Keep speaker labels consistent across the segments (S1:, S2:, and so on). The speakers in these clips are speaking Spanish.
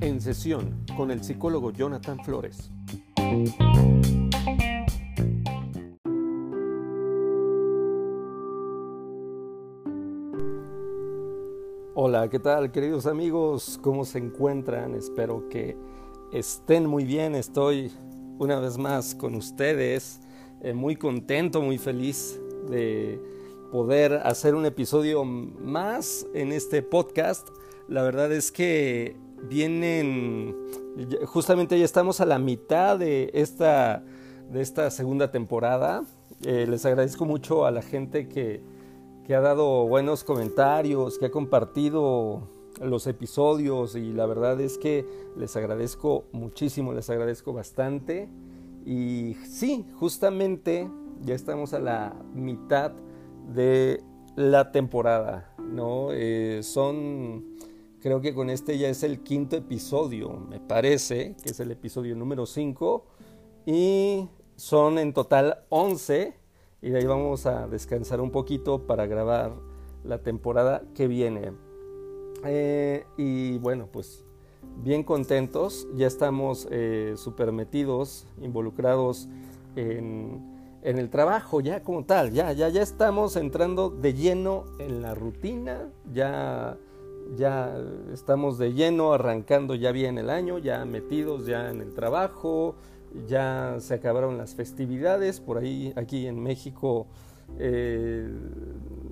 S1: En sesión con el psicólogo Jonathan Flores. Hola, ¿qué tal queridos amigos? ¿Cómo se encuentran? Espero que estén muy bien. Estoy una vez más con ustedes, eh, muy contento, muy feliz de poder hacer un episodio más en este podcast. La verdad es que vienen, justamente ya estamos a la mitad de esta, de esta segunda temporada. Eh, les agradezco mucho a la gente que, que ha dado buenos comentarios, que ha compartido los episodios y la verdad es que les agradezco muchísimo, les agradezco bastante. Y sí, justamente ya estamos a la mitad de la temporada, ¿no? Eh, son, creo que con este ya es el quinto episodio, me parece, que es el episodio número 5, y son en total 11, y de ahí vamos a descansar un poquito para grabar la temporada que viene. Eh, y bueno, pues bien contentos, ya estamos eh, súper metidos, involucrados en, en, el trabajo ya como tal, ya, ya, ya estamos entrando de lleno en la rutina, ya, ya estamos de lleno arrancando ya bien el año, ya metidos ya en el trabajo, ya se acabaron las festividades, por ahí aquí en México eh,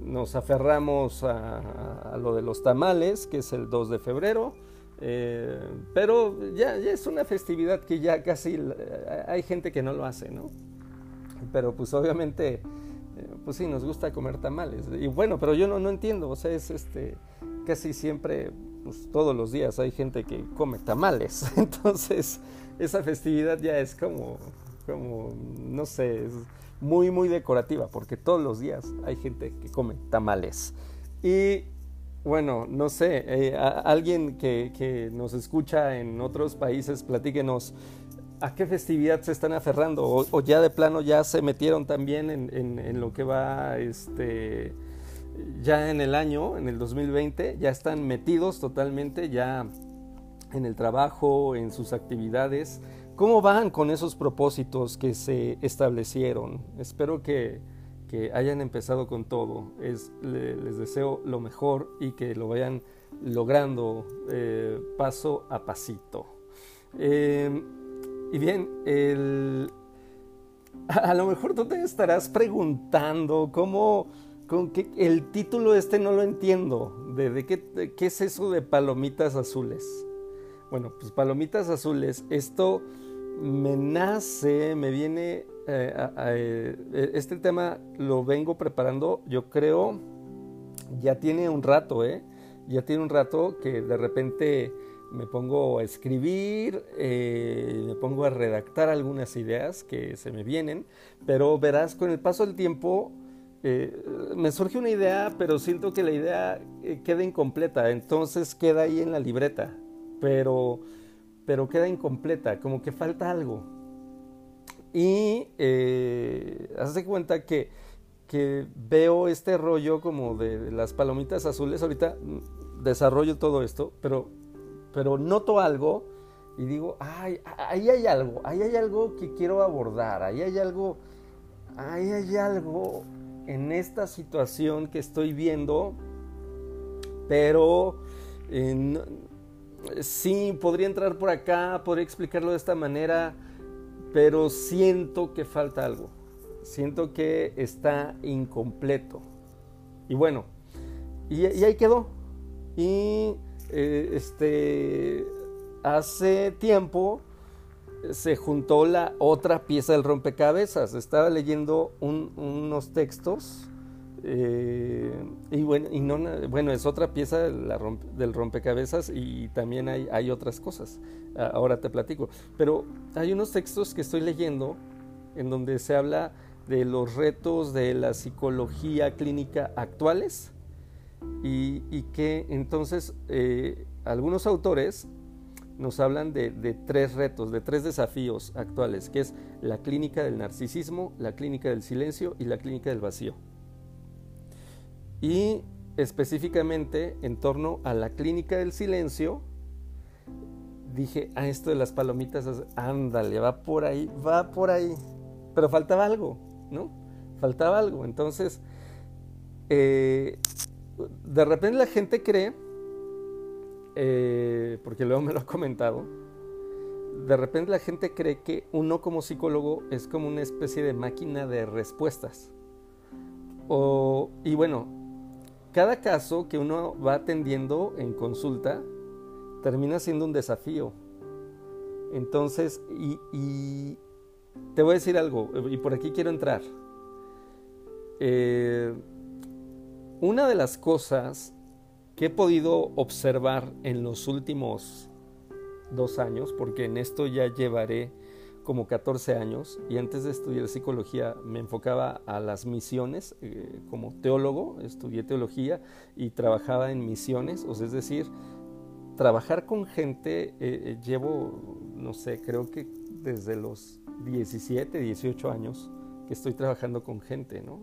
S1: nos aferramos a, lo de los tamales, que es el 2 de febrero, eh, pero ya, es una festividad que ya casi hay gente que no lo hace, ¿no? Pero pues obviamente, eh, pues sí, nos gusta comer tamales. Y bueno, pero yo no, no entiendo, o sea, es este, casi siempre, pues todos los días hay gente que come tamales. Entonces, esa festividad ya es como, como, no sé, es, muy, muy decorativa, porque todos los días hay gente que come tamales. Y bueno, no sé, eh, alguien que, que, nos escucha en otros países, platíquenos a qué festividad se están aferrando o, ya de plano ya se metieron también en, lo que va este ya en el año, en el 2020, ya están metidos totalmente ya en el trabajo, en sus actividades. ¿Cómo van con esos propósitos que se establecieron? Espero que, hayan empezado con todo. Es, les deseo lo mejor y que lo vayan logrando eh, paso a pasito. Eh, y bien, a lo mejor tú te estarás preguntando cómo con que el título este no lo entiendo. ¿De, qué, qué, es eso de palomitas azules? Bueno, pues palomitas azules, esto me nace, me viene, eh, eh, este tema lo vengo preparando, yo creo, ya tiene un rato, ¿eh? Ya tiene un rato que de repente me pongo a escribir, eh, me pongo a redactar algunas ideas que se me vienen, pero verás, con el paso del tiempo me surge una idea, pero siento que la idea queda incompleta, entonces queda ahí en la libreta, pero pero queda incompleta, como que falta algo. Y eh, de cuenta que, que, veo este rollo como de, las palomitas azules, ahorita desarrollo todo esto, pero, pero noto algo y digo, ay, ahí hay algo, ahí hay algo que quiero abordar, ahí hay algo, ahí hay algo en esta situación que estoy viendo, pero eh, sí, podría entrar por acá, podría explicarlo de esta manera, pero siento que falta algo. Siento que está incompleto. Y bueno, y, ahí quedó. Y eh, este, hace tiempo se juntó la otra pieza del rompecabezas. Estaba leyendo unos textos eh, y bueno, no, bueno, es otra pieza del rompecabezas y también hay, otras cosas. Ahora te platico. Pero hay unos textos que estoy leyendo en donde se habla de los retos de la psicología clínica actuales y, que entonces eh, algunos autores nos hablan de, de, tres retos, de tres desafíos actuales, que es la clínica del narcisismo, la clínica del silencio y la clínica del vacío. Y específicamente en torno a la clínica del silencio, dije, a ah, esto de las palomitas, ándale, va por ahí, va por ahí. Pero faltaba algo, ¿no? Faltaba algo. Entonces, eh, de repente la gente cree, eh, porque luego me lo ha comentado, de repente la gente cree que uno como psicólogo es como una especie de máquina de respuestas. O, y bueno, cada caso que uno va atendiendo en consulta termina siendo un desafío. Entonces, y, te voy a decir algo, y por aquí quiero entrar. Eh, una de las cosas que he podido observar en los últimos dos años, porque en esto ya llevaré como 14 años y antes de estudiar psicología me enfocaba a las misiones eh, como teólogo, estudié teología y trabajaba en misiones, o sea, es decir, trabajar con gente, eh, eh, llevo, no sé, creo que desde los 17, 18 años que estoy trabajando con gente, ¿no?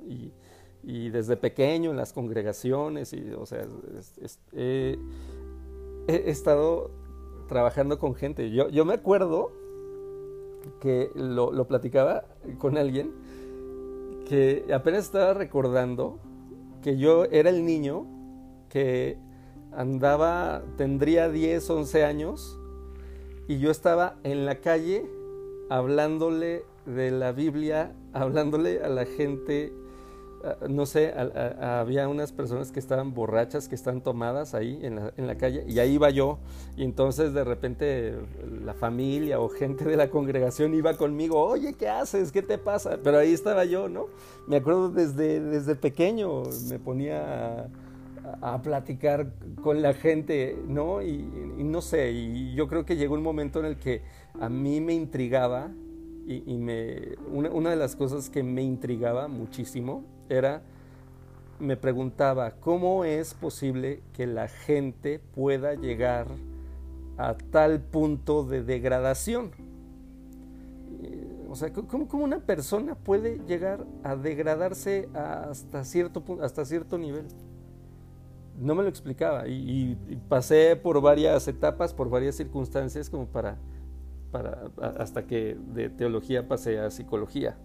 S1: Desde pequeño en las congregaciones, y, o sea, he estado trabajando con gente. Yo, yo me acuerdo que lo, lo platicaba con alguien que apenas estaba recordando que yo era el niño que andaba, tendría 10, 11 años, y yo estaba en la calle hablándole de la Biblia, hablándole a la gente no sé, había unas personas que estaban borrachas, que están tomadas ahí en la, en la, calle, y ahí iba yo, y entonces de repente la familia o gente de la congregación iba conmigo, oye, ¿qué haces? ¿Qué te pasa? Pero ahí estaba yo, ¿no? Me acuerdo desde, desde pequeño, me ponía a, platicar con la gente, ¿no? Y no sé, y yo creo que llegó un momento en el que a mí me intrigaba y, me, una, de las cosas que me intrigaba muchísimo era, me preguntaba, ¿cómo es posible que la gente pueda llegar a tal punto de degradación? O sea, ¿cómo, cómo una persona puede llegar a degradarse hasta cierto, hasta cierto nivel? No me lo explicaba y pasé por varias etapas, por varias circunstancias como para para, hasta que de teología pasé a psicología.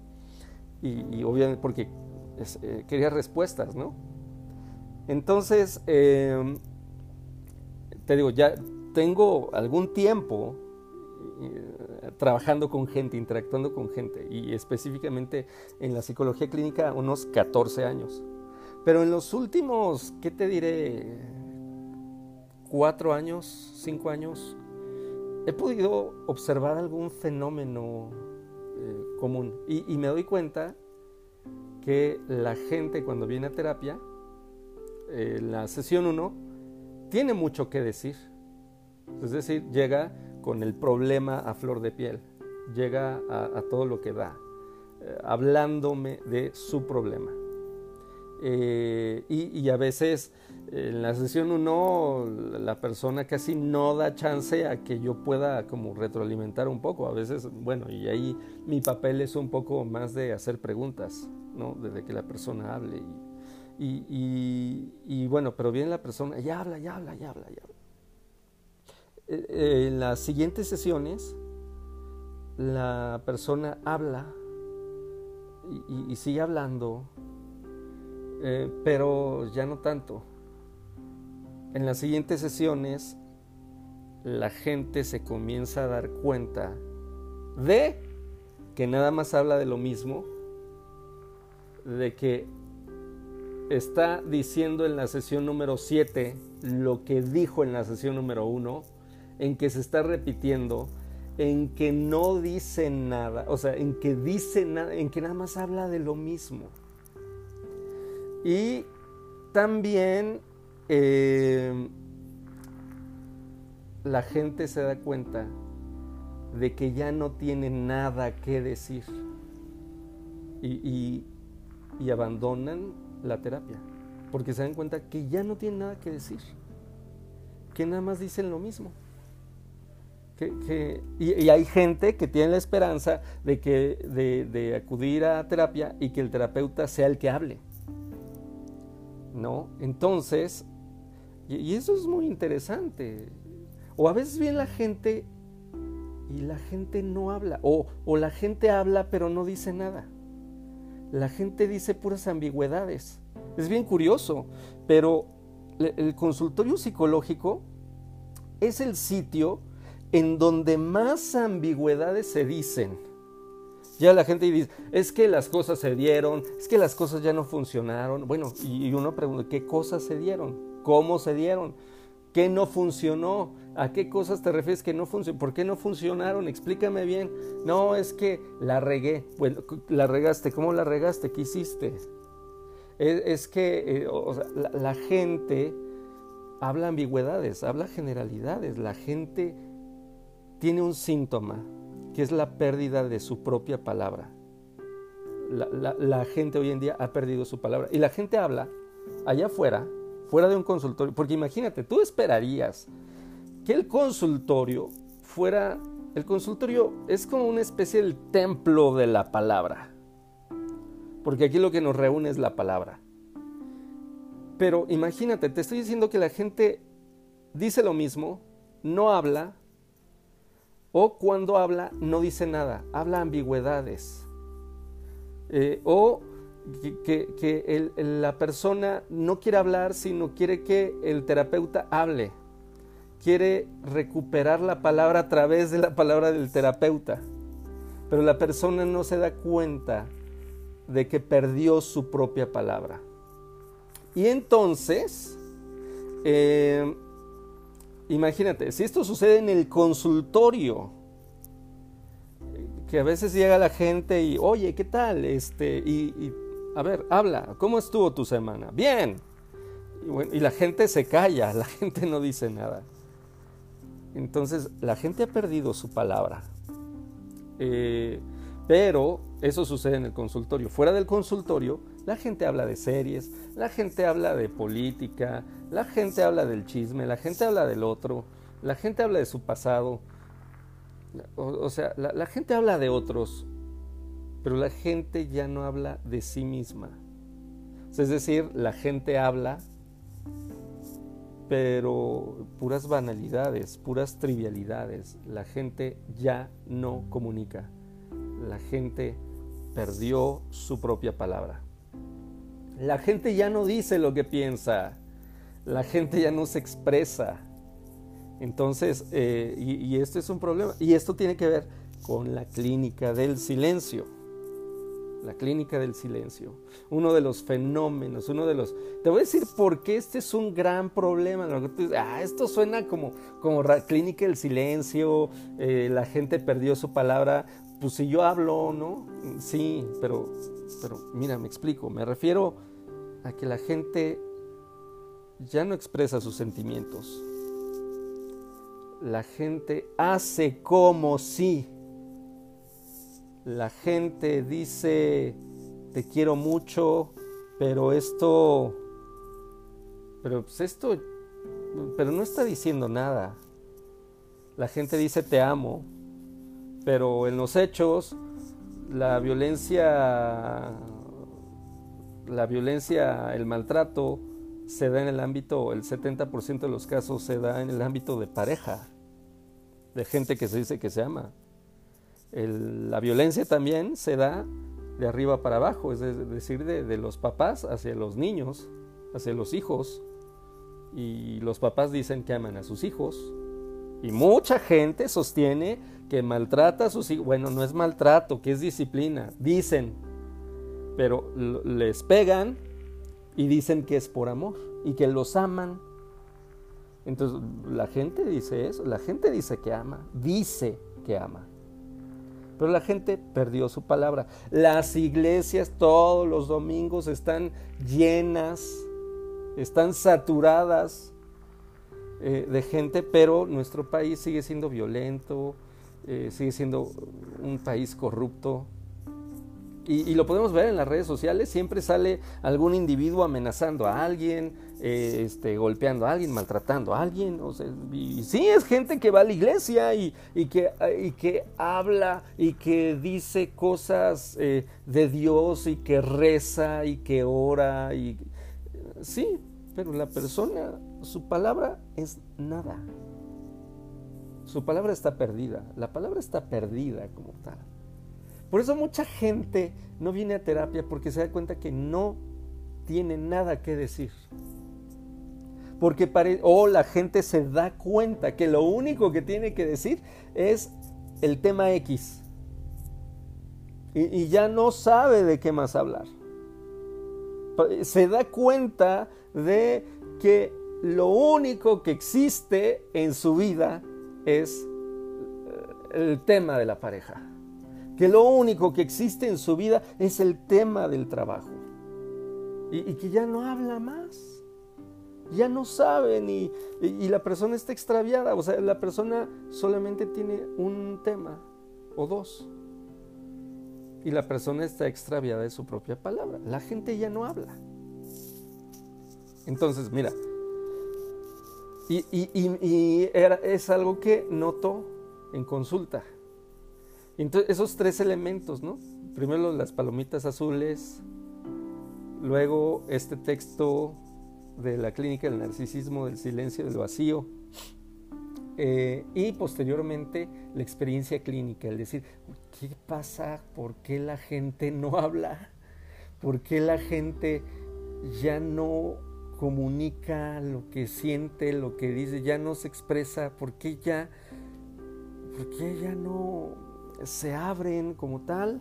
S1: Y, obviamente porque eh, quería respuestas, ¿no? Entonces, em, te digo, ya tengo algún tiempo eh, trabajando con gente, interactuando con gente, y específicamente en la psicología clínica unos 14 años. Pero en los últimos, ¿qué te diré? Cuatro años, cinco años, he podido observar algún fenómeno eh, común y, me doy cuenta que la gente cuando viene a terapia, eh, la sesión 1, tiene mucho que decir. Es decir, llega con el problema a flor de piel, llega a, todo lo que da, eh, hablándome de su problema. y, a veces en la sesión 1 la persona casi no da chance a que yo pueda como retroalimentar un poco. A veces, bueno, y ahí mi papel es un poco más de hacer preguntas, Desde que la persona hable. Y, y, bueno, pero bien la persona, ya habla, ya habla, ya habla, ya habla. Eh, eh, en las siguientes sesiones, la persona habla y, sigue hablando, eh, pero ya no tanto en las siguientes sesiones, la gente se comienza a dar cuenta de que nada más habla de lo mismo, de que está diciendo en la sesión número 7 lo que dijo en la sesión número 1, en que se está repitiendo, en que no dice nada, o sea, en que dice nada, en que nada más habla de lo mismo. Y también eh, la gente se da cuenta de que ya no tiene nada que decir y, abandonan la terapia porque se dan cuenta que ya no tienen nada que decir, que nada más dicen lo mismo. y, hay gente que tiene la esperanza de, que, de acudir a terapia y que el terapeuta sea el que hable. ¿no? Entonces, y, eso es muy interesante. O a veces viene la gente y la gente no habla, o, o la gente habla pero no dice nada. La gente dice puras ambigüedades. Es bien curioso, pero el consultorio psicológico es el sitio en donde más ambigüedades se dicen. Ya la gente dice, es que las cosas se dieron, es que las cosas ya no funcionaron. Bueno, y uno pregunta, ¿qué cosas se dieron? ¿Cómo se dieron? ¿Qué no funcionó? ¿A qué cosas te refieres que no funcionó? ¿Por qué no funcionaron? Explícame bien. No, es que la regué. Bueno, la regaste. ¿Cómo la regaste? ¿Qué hiciste? Es, que eh, la gente habla ambigüedades, habla generalidades. La gente tiene un síntoma que es la pérdida de su propia palabra. La, gente hoy en día ha perdido su palabra. Y la gente habla allá afuera, fuera de un consultorio, porque imagínate, tú esperarías que el consultorio fuera, el consultorio es como una especie del templo de la palabra, porque aquí lo que nos reúne es la palabra. Pero imagínate, te estoy diciendo que la gente dice lo mismo, no habla, o cuando habla no dice nada, habla ambigüedades. Eh, o que, la persona no quiere hablar, sino quiere que el terapeuta hable. Quiere recuperar la palabra a través de la palabra del terapeuta. Pero la persona no se da cuenta de que perdió su propia palabra. Y entonces, eh, Imagínate, si esto sucede en el consultorio, que a veces llega la gente y, oye, ¿qué tal? Este, y, a ver, habla, ¿cómo estuvo tu semana? Bien. Y, la gente se calla, la gente no dice nada. Entonces, la gente ha perdido su palabra. Eh, pero eso sucede en el consultorio. Fuera del consultorio, la gente habla de series, la gente habla de política, la gente habla del chisme, la gente habla del otro, la gente habla de su pasado. O, sea, la, gente habla de otros, pero la gente ya no habla de sí misma. Es decir, la gente habla, pero puras banalidades, puras trivialidades. La gente ya no comunica. La gente perdió su propia palabra. La gente ya no dice lo que piensa, la gente ya no se expresa. Entonces, eh, y, esto es un problema. Y esto tiene que ver con la clínica del silencio. La clínica del silencio. Uno de los fenómenos, uno de los... Te voy a decir por qué este es un gran problema. Ah, esto suena como, como clínica del silencio, eh, la gente perdió su palabra. Pues si yo hablo, ¿no? Sí, pero, pero mira, me explico. Me refiero a que la gente ya no expresa sus sentimientos. La gente hace como si. La gente dice, te quiero mucho, pero esto, pero pues esto, pero no está diciendo nada. La gente dice, te amo, pero en los hechos, la violencia la violencia, el maltrato se da en el ámbito, el 70% de los casos se da en el ámbito de pareja, de gente que se dice que se ama. La violencia también se da de arriba para abajo, es decir, de, los papás hacia los niños, hacia los hijos. Y los papás dicen que aman a sus hijos. Y mucha gente sostiene que maltrata a sus hijos. Bueno, no es maltrato, que es disciplina. Dicen, pero les pegan y dicen que es por amor y que los aman. Entonces, la gente dice eso, la gente dice que ama, dice que ama. Pero la gente perdió su palabra. Las iglesias todos los domingos están llenas, están saturadas eh, de gente, pero nuestro país sigue siendo violento, eh, sigue siendo un país corrupto, y, lo podemos ver en las redes sociales, siempre sale algún individuo amenazando a alguien, eh, este, golpeando a alguien, maltratando a alguien. O sea, y, sí, es gente que va a la iglesia y, que, y que habla y que dice cosas eh, de Dios y que reza y que ora. Y, sí, pero la persona, su palabra es nada. Su palabra está perdida. La palabra está perdida como tal. Por eso mucha gente no viene a terapia porque se da cuenta que no tiene nada que decir. Porque o la gente se da cuenta que lo único que tiene que decir es el tema X. y ya no sabe de qué más hablar se da cuenta de que lo único que existe en su vida es eh, el tema de la pareja. Que lo único que existe en su vida es el tema del trabajo. Y, que ya no habla más. Ya no sabe ni, y la persona está extraviada. O sea, la persona solamente tiene un tema o dos y la persona está extraviada de su propia palabra. La gente ya no habla. Entonces, mira, y, es algo que noto en consulta. Entonces, esos tres elementos, ¿no? Primero las palomitas azules, luego este texto de la clínica del narcisismo, del silencio, del vacío, eh, y posteriormente la experiencia clínica, el decir, ¿qué pasa? ¿Por qué la gente no habla? ¿Por qué la gente ya no comunica lo que siente, lo que dice, ya no se expresa? ¿Por qué ya, por qué ya no se abren como tal?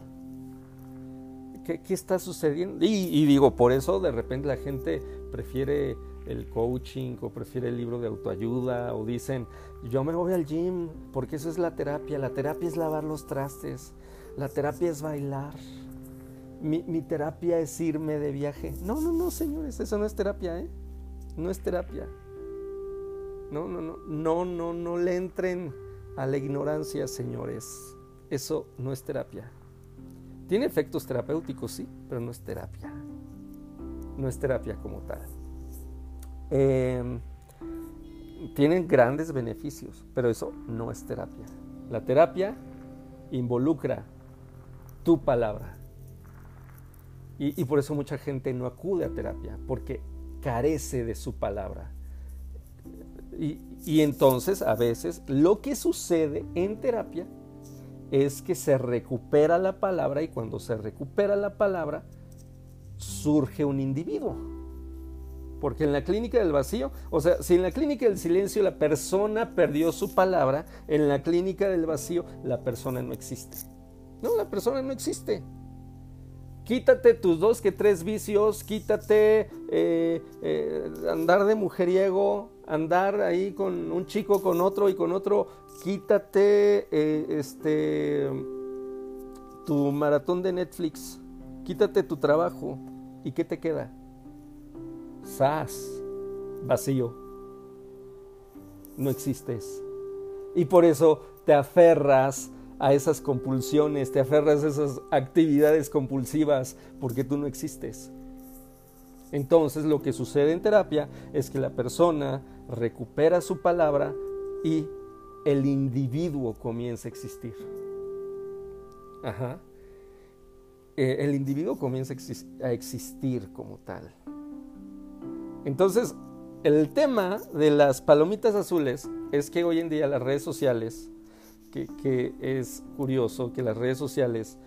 S1: ¿Qué, está sucediendo? y digo, por eso de repente la gente prefiere el coaching o prefiere el libro de autoayuda o dicen, yo me voy al gym porque eso es la terapia, la terapia es lavar los trastes, la terapia es bailar, mi, terapia es irme de viaje. No, no, no, señores, eso no es terapia, ¿eh? No es terapia. No, no, no, no, no, no le entren a la ignorancia, señores. Eso no es terapia. Tiene efectos terapéuticos, sí, pero no es terapia. No es terapia como tal. Em, tienen grandes beneficios, pero eso no es terapia. La terapia involucra tu palabra. Y, por eso mucha gente no acude a terapia, porque carece de su palabra. Y entonces a veces lo que sucede en terapia es que se recupera la palabra y cuando se recupera la palabra surge un individuo porque en la clínica del vacío, o sea, si en la clínica del silencio la persona perdió su palabra, en la clínica del vacío la persona no existe. No, la persona no existe. Quítate tus dos que tres vicios, quítate eh, eh, andar de mujeriego, andar ahí con un chico, con otro y con otro, quítate eh, este tu maratón de Netflix, quítate tu trabajo y ¿qué te queda? sas, vacío. No existes. Y por eso te aferras a esas compulsiones, te aferras a esas actividades compulsivas, porque tú no existes. Entonces lo que sucede en terapia es que la persona recupera su palabra y el individuo comienza a existir. Ajá. Eh, el individuo comienza a existir como tal. Entonces, el tema de las palomitas azules es que hoy en día las redes sociales, que, es curioso que las redes sociales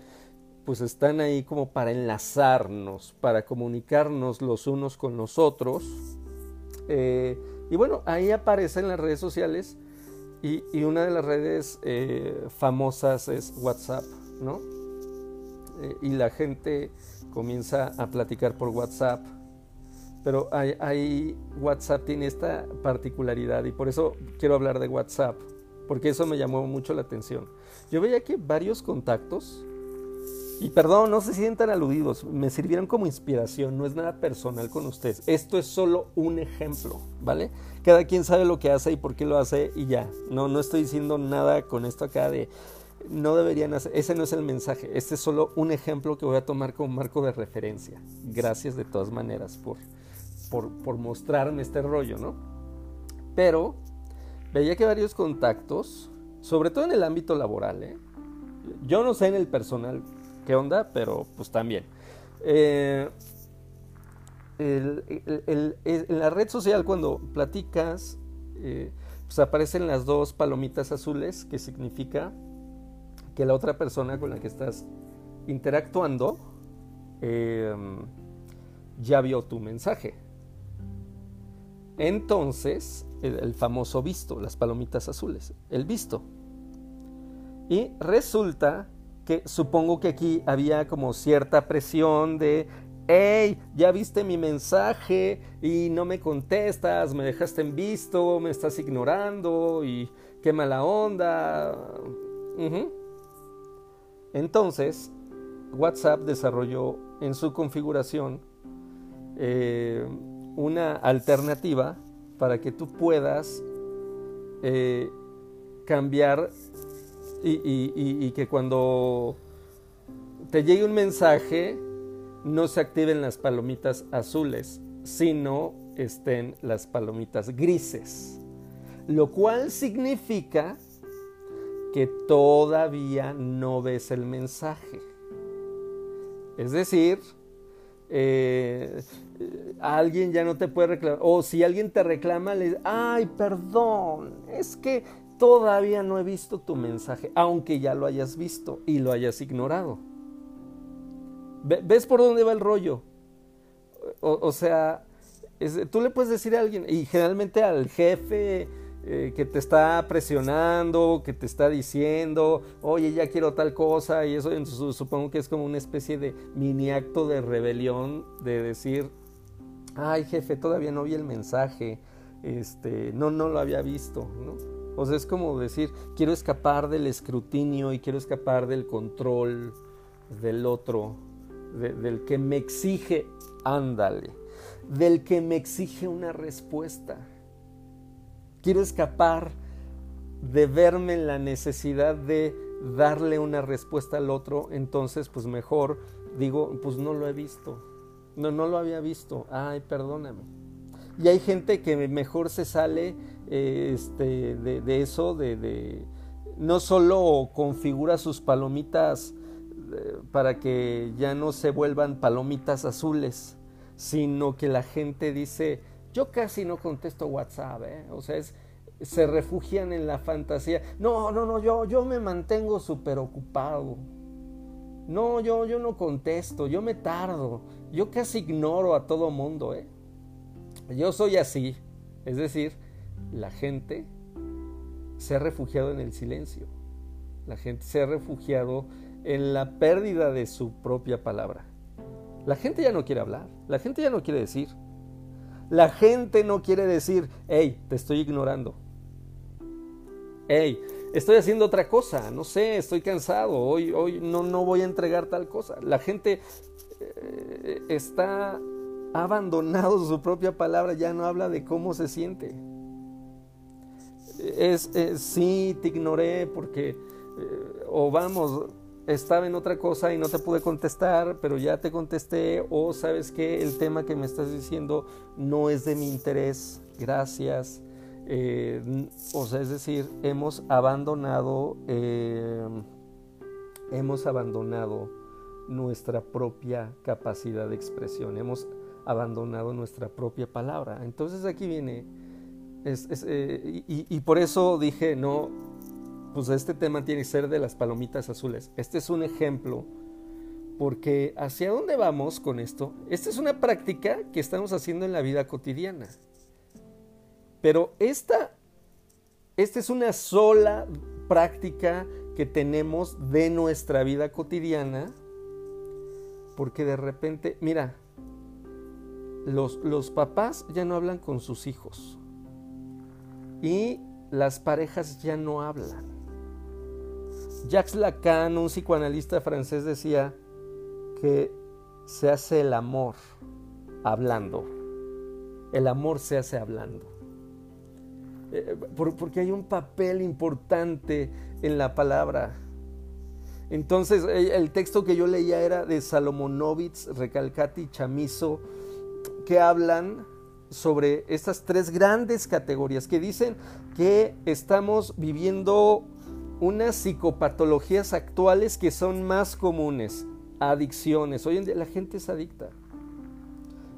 S1: pues están ahí como para enlazarnos, para comunicarnos los unos con los otros. Eh, y bueno, ahí aparecen las redes sociales y, una de las redes eh, famosas es WhatsApp, ¿no? Eh, y la gente comienza a platicar por WhatsApp pero hay, WhatsApp tiene esta particularidad y por eso quiero hablar de WhatsApp, porque eso me llamó mucho la atención. Yo veía que varios contactos, y perdón, no se sientan aludidos, me sirvieron como inspiración, no es nada personal con ustedes. Esto es solo un ejemplo, ¿vale? Cada quien sabe lo que hace y por qué lo hace y ya. No, no estoy diciendo nada con esto acá de no deberían hacer, ese no es el mensaje, este es solo un ejemplo que voy a tomar como marco de referencia. Gracias de todas maneras por, por, mostrarme este rollo, ¿no? Pero veía que varios contactos, sobre todo en el ámbito laboral, ¿eh? yo no sé en el personal qué onda, pero pues también. Eh, en la red social cuando platicas, eh, pues aparecen las dos palomitas azules, que significa que la otra persona con la que estás interactuando em, ya vio tu mensaje. Entonces, el, famoso visto, las palomitas azules, el visto. Y resulta que supongo que aquí había como cierta presión de hey, ya viste mi mensaje y no me contestas, me dejaste en visto, me estás ignorando y qué mala onda. Entonces, WhatsApp desarrolló en su configuración eh, una alternativa para que tú puedas eh, cambiar y que cuando te llegue un mensaje no se activen las palomitas azules, sino estén las palomitas grises. Lo cual significa que todavía no ves el mensaje. Es decir, eh, alguien ya no te puede reclamar. O si alguien te reclama, le dice, ay, perdón, es que todavía no he visto tu mensaje, aunque ya lo hayas visto y lo hayas ignorado. ¿Ves por dónde va el rollo? O, sea, tú le puedes decir a alguien, y generalmente al jefe eh, que te está presionando, que te está diciendo, oye, ya quiero tal cosa, y eso supongo que es como una especie de mini acto de rebelión de decir, ay jefe, todavía no vi el mensaje, este, no, no lo había visto, ¿no? O sea, es como decir, quiero escapar del escrutinio y quiero escapar del control del otro del que me exige, ándale, del que me exige una respuesta. Quiero escapar de verme en la necesidad de darle una respuesta al otro, entonces pues mejor digo, pues no lo he visto, no, no lo había visto, ay, perdóname. Y hay gente que mejor se sale eh, este, de, eso, de, no solo configura sus palomitas para que ya no se vuelvan palomitas azules, sino que la gente dice, yo casi no contesto WhatsApp, ¿eh? o sea, se refugian en la fantasía. No, no, no, yo, yo me mantengo súper ocupado. No, yo, yo no contesto, yo me tardo, yo casi ignoro a todo mundo. ¿eh? Yo soy así, es decir, la gente se ha refugiado en el silencio, la gente se ha refugiado en la pérdida de su propia palabra. La gente ya no quiere hablar, la gente ya no quiere decir. La gente no quiere decir, hey, te estoy ignorando. Hey, estoy haciendo otra cosa, no sé, estoy cansado, hoy, hoy no, no voy a entregar tal cosa. La gente eh, está abandonado su propia palabra, ya no habla de cómo se siente. Es, sí, te ignoré porque, eh, o vamos, estaba en otra cosa y no te pude contestar, pero ya te contesté, o sabes que el tema que me estás diciendo no es de mi interés, gracias. Eh, o sea, es decir, hemos abandonado, eh, hemos abandonado nuestra propia capacidad de expresión, hemos abandonado nuestra propia palabra. Entonces aquí viene, eh, y por eso dije, no, pues este tema tiene que ser de las palomitas azules. Este es un ejemplo, porque hacia dónde vamos con esto? Esta es una práctica que estamos haciendo en la vida cotidiana. Pero esta, esta es una sola práctica que tenemos de nuestra vida cotidiana, porque de repente, mira, los, los papás ya no hablan con sus hijos y las parejas ya no hablan. Jacques Lacan, un psicoanalista francés, decía que se hace el amor hablando. El amor se hace hablando. Eh, porque hay un papel importante en la palabra. Entonces, el texto que yo leía era de Salomonovitz, Recalcati Chamizo, que hablan sobre estas tres grandes categorías, que dicen que estamos viviendo unas psicopatologías actuales que son más comunes, adicciones. Hoy en día la gente es adicta.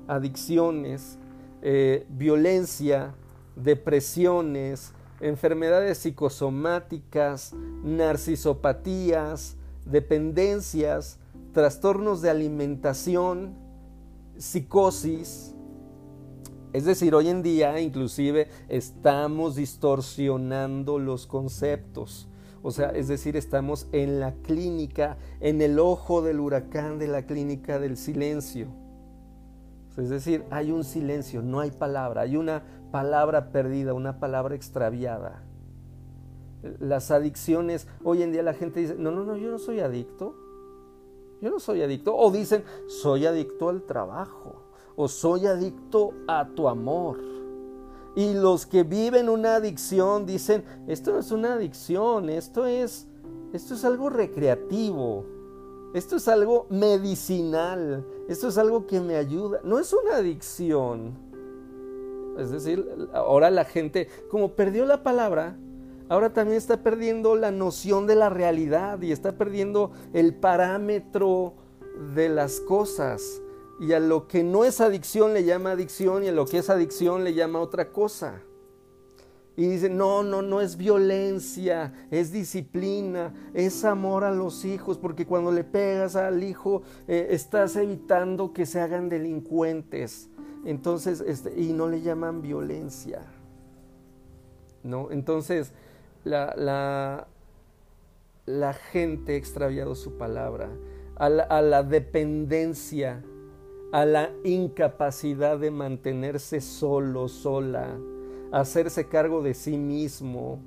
S1: adicciones, eh, violencia, depresiones, enfermedades psicosomáticas, narcisopatías, dependencias, trastornos de alimentación, psicosis. Es decir, hoy en día inclusive estamos distorsionando los conceptos. O sea, es decir, estamos en la clínica, en el ojo del huracán de la clínica del silencio. Es decir, hay un silencio, no hay palabra, hay una palabra perdida, una palabra extraviada. Las adicciones, hoy en día la gente dice, no, no, no, yo no soy adicto. Yo no soy adicto. O dicen, soy adicto al trabajo. O soy adicto a tu amor. Y los que viven una adicción dicen, esto no es una adicción, esto es, esto es algo recreativo, esto es algo medicinal, esto es algo que me ayuda. No es una adicción. Es decir, ahora la gente, como perdió la palabra, ahora también está perdiendo la noción de la realidad y está perdiendo el parámetro de las cosas y a lo que no es adicción le llama adicción y a lo que es adicción le llama otra cosa. Y dice, no, no, no es violencia, es disciplina, es amor a los hijos, porque cuando le pegas al hijo eh, estás evitando que se hagan delincuentes. Entonces, este, y no le llaman violencia. ¿No? Entonces, la, la, gente ha extraviado su palabra a la, a la dependencia a la incapacidad de mantenerse solo, sola, a hacerse cargo de sí mismo,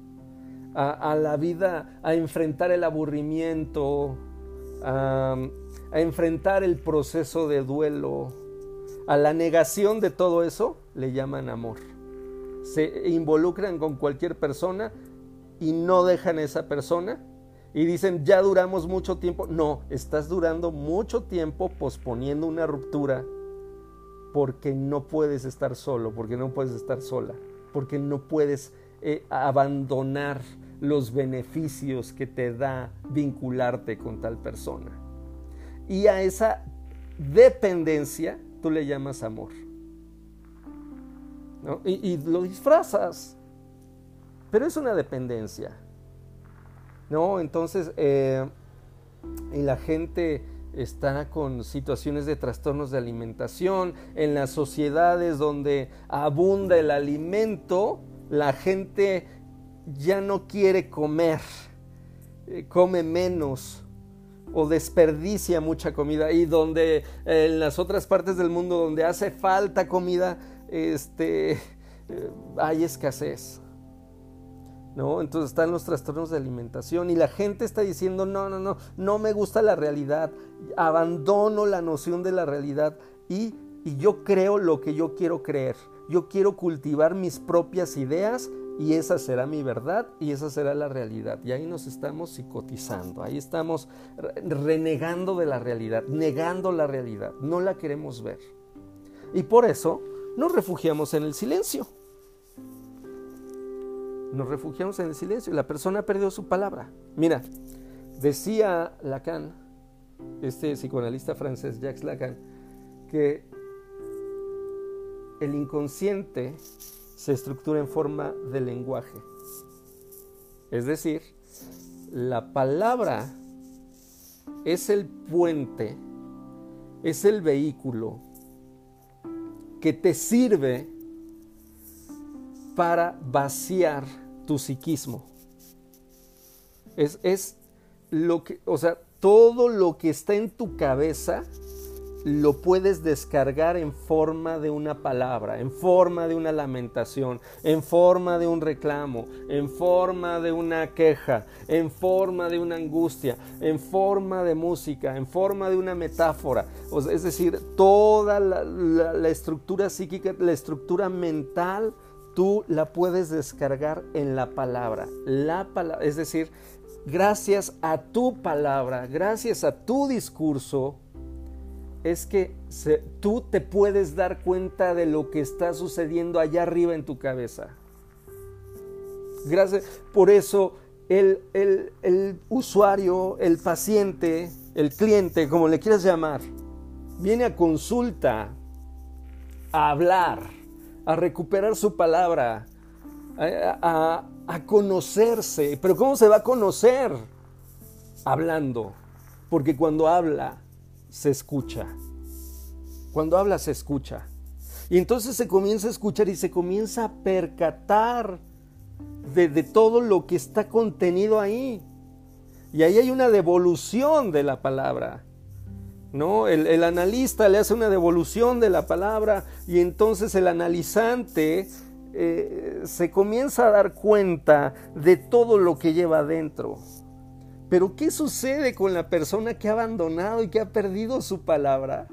S1: a, la vida, a enfrentar el aburrimiento, a, a enfrentar el proceso de duelo, a la negación de todo eso, le llaman amor. Se involucran con cualquier persona y no dejan a esa persona y dicen, ya duramos mucho tiempo. No, estás durando mucho tiempo posponiendo una ruptura porque no puedes estar solo, porque no puedes estar sola, porque no puedes eh, abandonar los beneficios que te da vincularte con tal persona. Y a esa dependencia tú le llamas amor. Y, y lo disfrazas, pero es una dependencia. ¿No? Entonces, eh, y la gente está con situaciones de trastornos de alimentación, en las sociedades donde abunda el alimento, la gente ya no quiere comer, eh, come menos o desperdicia mucha comida y donde en las otras partes del mundo donde hace falta comida, este, eh, hay escasez. ¿No? Entonces están los trastornos de alimentación y la gente está diciendo, no, no, no, no me gusta la realidad, abandono la noción de la realidad y, y yo creo lo que yo quiero creer. Yo quiero cultivar mis propias ideas y esa será mi verdad y esa será la realidad. Y ahí nos estamos psicotizando, ahí estamos renegando de la realidad, negando la realidad, no la queremos ver. Y por eso nos refugiamos en el silencio nos refugiamos en el silencio la persona perdió su palabra. Mira, decía Lacan, este psicoanalista francés, Jacques Lacan, que el inconsciente se estructura en forma de lenguaje. Es decir, la palabra es el puente, es el vehículo que te sirve para vaciar tu psiquismo. Es, es lo que, o sea, todo lo que está en tu cabeza lo puedes descargar en forma de una palabra, en forma de una lamentación, en forma de un reclamo, en forma de una queja, en forma de una angustia, en forma de música, en forma de una metáfora. es decir, toda la estructura psíquica, la estructura mental tú la puedes descargar en la palabra. La palabra, es decir, gracias a tu palabra, gracias a tu discurso, es que tú te puedes dar cuenta de lo que está sucediendo allá arriba en tu cabeza. Gracias. Por eso el, el usuario, el paciente, el cliente, como le quieras llamar, viene a consulta a hablar, a recuperar su palabra, a, a conocerse. Pero ¿cómo se va a conocer? Hablando. Porque cuando habla, se escucha. Cuando habla, se escucha. Y entonces se comienza a escuchar y se comienza a percatar de, todo lo que está contenido ahí. Y ahí hay una devolución de la palabra. ¿No? El, analista le hace una devolución de la palabra y entonces el analizante eh, se comienza a dar cuenta de todo lo que lleva adentro. Pero ¿qué sucede con la persona que ha abandonado y que ha perdido su palabra?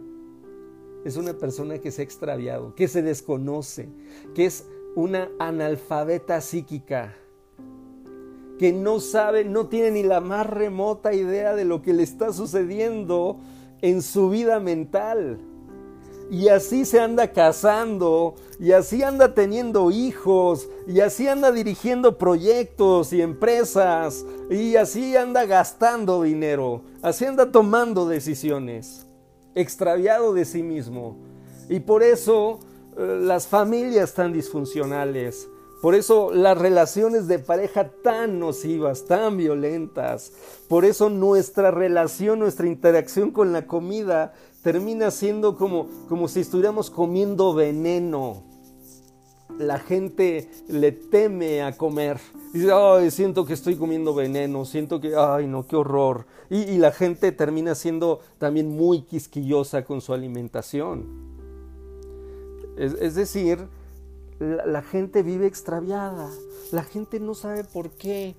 S1: Es una persona que se ha extraviado, que se desconoce, que es una analfabeta psíquica, que no sabe, no tiene ni la más remota idea de lo que le está sucediendo en su vida mental. Y así se anda casando, y así anda teniendo hijos, y así anda dirigiendo proyectos y empresas, y así anda gastando dinero, así anda tomando decisiones, extraviado de sí mismo. Y por eso eh, las familias tan disfuncionales, por eso las relaciones de pareja tan nocivas, tan violentas, por eso nuestra relación, nuestra interacción con la comida termina siendo como, como si estuviéramos comiendo veneno. La gente le teme a comer. Dice, ay, siento que estoy comiendo veneno, siento que, ay, no, qué horror. Y, y la gente termina siendo también muy quisquillosa con su alimentación. Es, decir, la, gente vive extraviada, la gente no sabe por qué,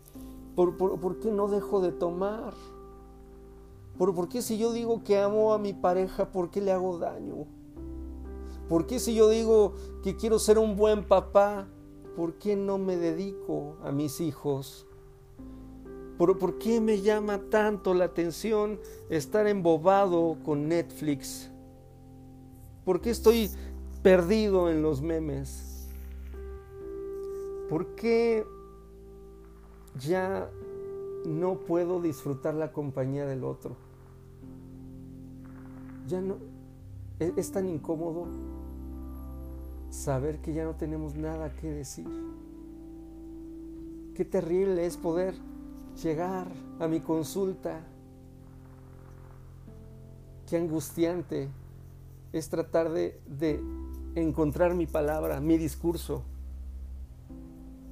S1: por, por, qué no dejo de tomar, por, por qué si yo digo que amo a mi pareja, ¿por qué le hago daño? ¿Por qué si yo digo que quiero ser un buen papá, ¿por qué no me dedico a mis hijos? ¿Por, ¿Por, qué me llama tanto la atención estar embobado con Netflix? ¿Por qué estoy perdido en los memes? ¿Por qué ya no puedo disfrutar la compañía del otro? Ya no e-, es, tan incómodo saber que ya no tenemos nada que decir. Qué terrible es poder llegar a mi consulta. Qué angustiante es tratar de, de encontrar mi palabra, mi discurso.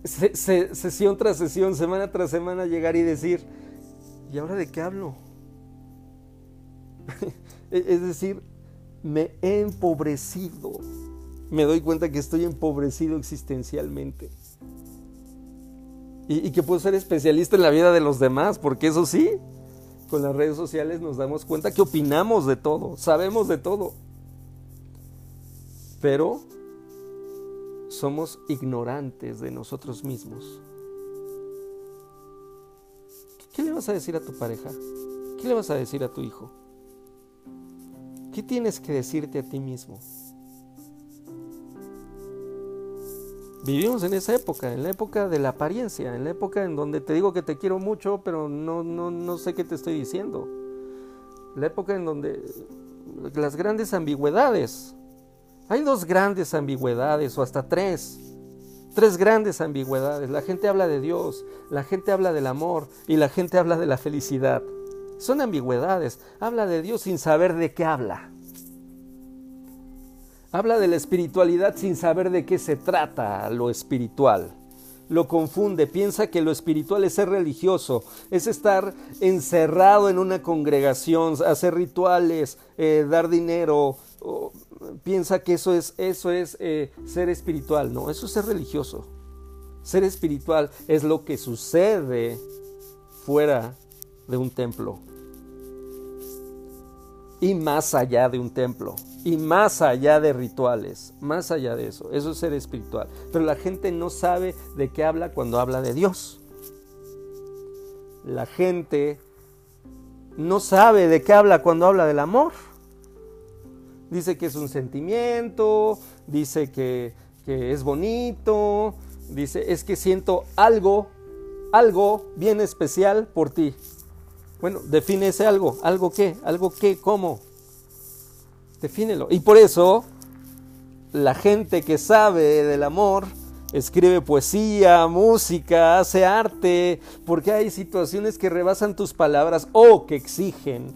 S1: Sesión tras sesión, semana tras semana, llegar y decir, ¿y ahora de qué hablo? es decir, me he empobrecido. Me doy cuenta que estoy empobrecido existencialmente. Y, y que puedo ser especialista en la vida de los demás, porque eso sí, con las redes sociales nos damos cuenta que opinamos de todo, sabemos de todo pero somos ignorantes de nosotros mismos. ¿Qué le vas a decir a tu pareja? ¿Qué le vas a decir a tu hijo? ¿Qué tienes que decirte a ti mismo? Vivimos en esa época, en la época de la apariencia, en la época en donde te digo que te quiero mucho, pero no, no, no sé qué te estoy diciendo. La época en donde las grandes ambigüedades, hay dos grandes ambigüedades o hasta tres. Tres grandes ambigüedades. La gente habla de Dios, la gente habla del amor y la gente habla de la felicidad. Son ambigüedades. Habla de Dios sin saber de qué habla. Habla de la espiritualidad sin saber de qué se trata lo espiritual. Lo confunde, piensa que lo espiritual es ser religioso, es estar encerrado en una congregación, hacer rituales, eh, dar dinero, piensa que eso es, eso es eh, ser espiritual. No, eso es ser religioso. Ser espiritual es lo que sucede fuera de un templo. Y más allá de un templo. Y más allá de rituales. Más allá de eso. Eso es ser espiritual. Pero la gente no sabe de qué habla cuando habla de Dios. La gente no sabe de qué habla cuando habla del amor. Dice que es un sentimiento, dice que, es bonito, dice, es que siento algo, algo bien especial por ti. Bueno, define ese algo, algo qué, algo qué, cómo. Defínelo. Y por eso la gente que sabe del amor escribe poesía, música, hace arte, porque hay situaciones que rebasan tus palabras o que exigen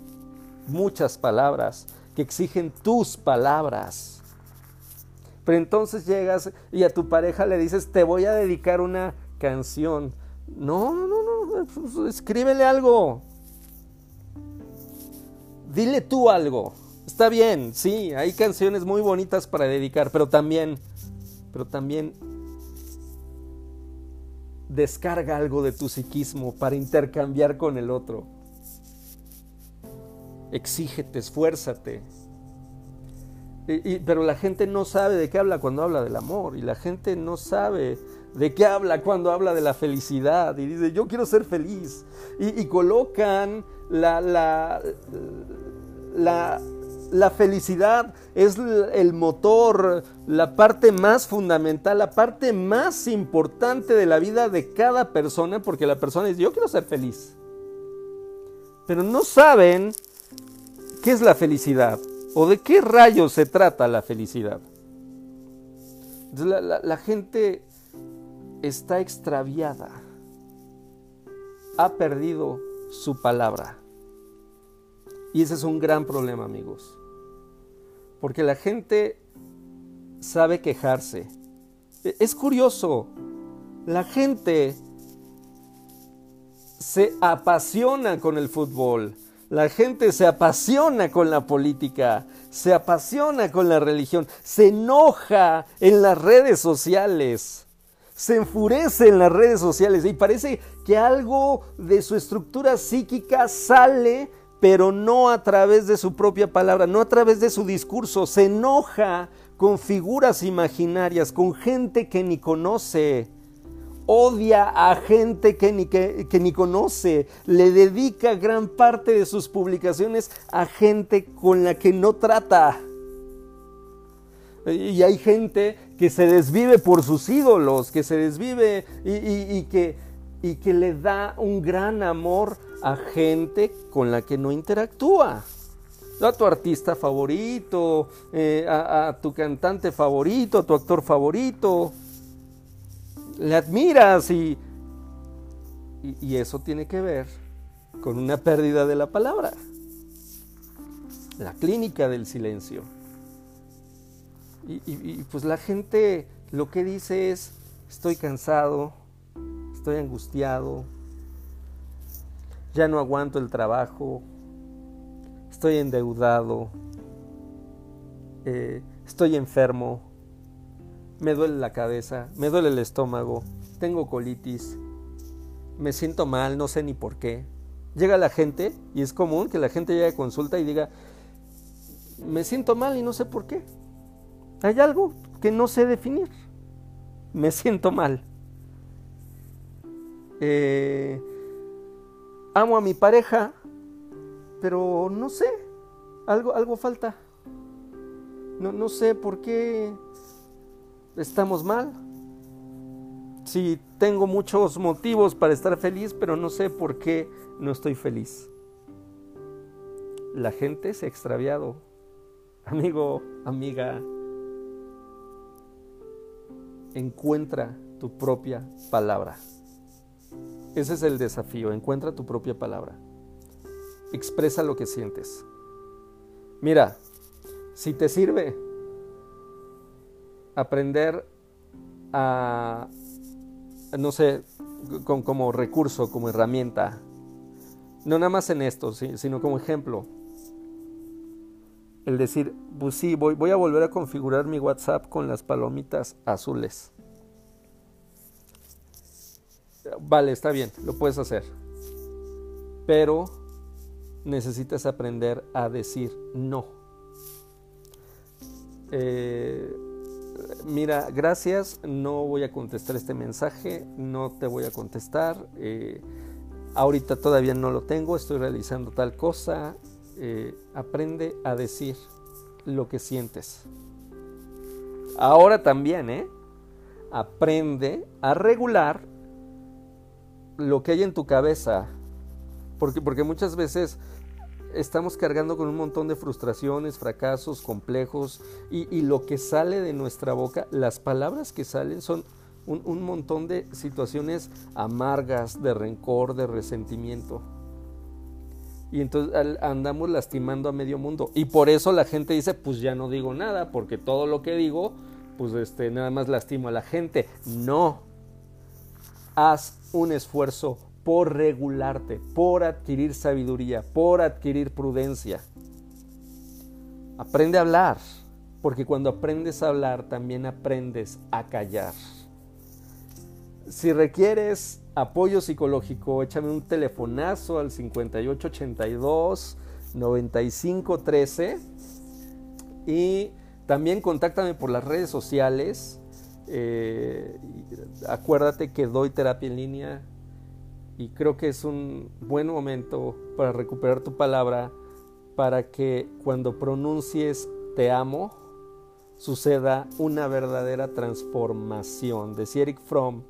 S1: muchas palabras, que exigen tus palabras. Pero entonces llegas y a tu pareja le dices, te voy a dedicar una canción. No, no, no, no, escríbele algo. Dile tú algo. Está bien, sí, hay canciones muy bonitas para dedicar, pero también, pero también descarga algo de tu psiquismo para intercambiar con el otro. Exígete, esfuérzate. pero la gente no sabe de qué habla cuando habla del amor y la gente no sabe de qué habla cuando habla de la felicidad y dice yo quiero ser feliz y, colocan la, la, la la felicidad es el motor, la parte más fundamental, la parte más importante de la vida de cada persona, porque la persona dice, yo quiero ser feliz. Pero no saben qué es la felicidad o de qué rayos se trata la felicidad. La, la gente está extraviada, ha perdido su palabra. Y ese es un gran problema, amigos. Porque la gente sabe quejarse. E, es curioso, la gente se apasiona con el fútbol, la gente se apasiona con la política, se apasiona con la religión, se enoja en las redes sociales, se enfurece en las redes sociales y parece que algo de su estructura psíquica sale pero no a través de su propia palabra, no a través de su discurso. Se enoja con figuras imaginarias, con gente que ni conoce. Odia a gente que ni, que, ni conoce. Le dedica gran parte de sus publicaciones a gente con la que no trata. Y hay gente que se desvive por sus ídolos, que se desvive y, que, y que le da un gran amor a gente con la que no interactúa. A tu artista favorito, eh, a, tu cantante favorito, a tu actor favorito. Le admiras y, y, eso tiene que ver con una pérdida de la palabra. La clínica del silencio. Y, pues la gente lo que dice es, estoy cansado, estoy angustiado, ya no aguanto el trabajo, estoy endeudado, eh, estoy enfermo, me duele la cabeza, me duele el estómago, tengo colitis, me siento mal, no sé ni por qué. Llega la gente, y es común que la gente llegue a consulta y diga, me siento mal y no sé por qué. Hay algo que no sé definir. Me siento mal. Eh, amo a mi pareja, pero no sé, algo, algo falta. No, no sé por qué estamos mal. Sí, tengo muchos motivos para estar feliz, pero no sé por qué no estoy feliz. La gente se ha extraviado. Amigo, amiga, encuentra tu propia palabra. Ese es el desafío, encuentra tu propia palabra. Expresa lo que sientes. Mira, si te sirve aprender a, no sé, como recurso, como herramienta, no nada más en esto, sino como ejemplo, el decir, pues sí, voy, voy a volver a configurar mi WhatsApp con las palomitas azules. Vale, está bien, lo puedes hacer. Pero necesitas aprender a decir no. Eh, mira, gracias, no voy a contestar este mensaje, no te voy a contestar. Eh, ahorita todavía no lo tengo, estoy realizando tal cosa. Eh, aprende a decir lo que sientes. Ahora también, ¿eh? Aprende a regular lo que hay en tu cabeza. Porque, porque muchas veces estamos cargando con un montón de frustraciones, fracasos, complejos y, lo que sale de nuestra boca, las palabras que salen son un, montón de situaciones amargas, de rencor, de resentimiento. Y entonces andamos lastimando a medio mundo. Y por eso la gente dice, pues ya no digo nada, porque todo lo que digo, pues este, nada más lastimo a la gente. No. Haz un esfuerzo por regularte, por adquirir sabiduría, por adquirir prudencia. Aprende a hablar, porque cuando aprendes a hablar también aprendes a callar. Si requieres apoyo psicológico, échame un telefonazo al 5882 9513 y también contáctame por las redes sociales. Eh, acuérdate que doy terapia en línea, y creo que es un buen momento para recuperar tu palabra para que cuando pronuncies te amo suceda una verdadera transformación. Decía Eric Fromm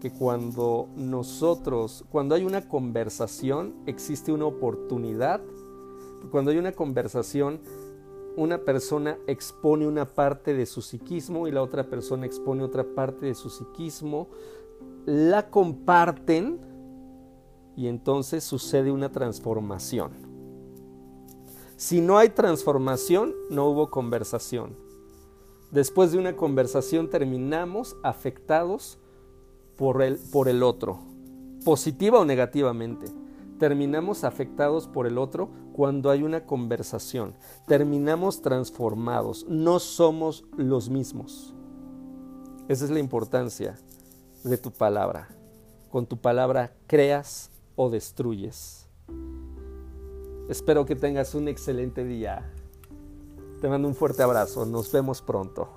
S1: que cuando nosotros, cuando hay una conversación, existe una oportunidad. Cuando hay una conversación, una persona expone una parte de su psiquismo y la otra persona expone otra parte de su psiquismo, la comparten y entonces sucede una transformación. Si no hay transformación, no hubo conversación. Después de una conversación terminamos afectados por el, por el otro, positiva o negativamente. Terminamos afectados por el otro cuando hay una conversación. Terminamos transformados. No somos los mismos. Esa es la importancia de tu palabra. Con tu palabra creas o destruyes. Espero que tengas un excelente día. Te mando un fuerte abrazo. Nos vemos pronto.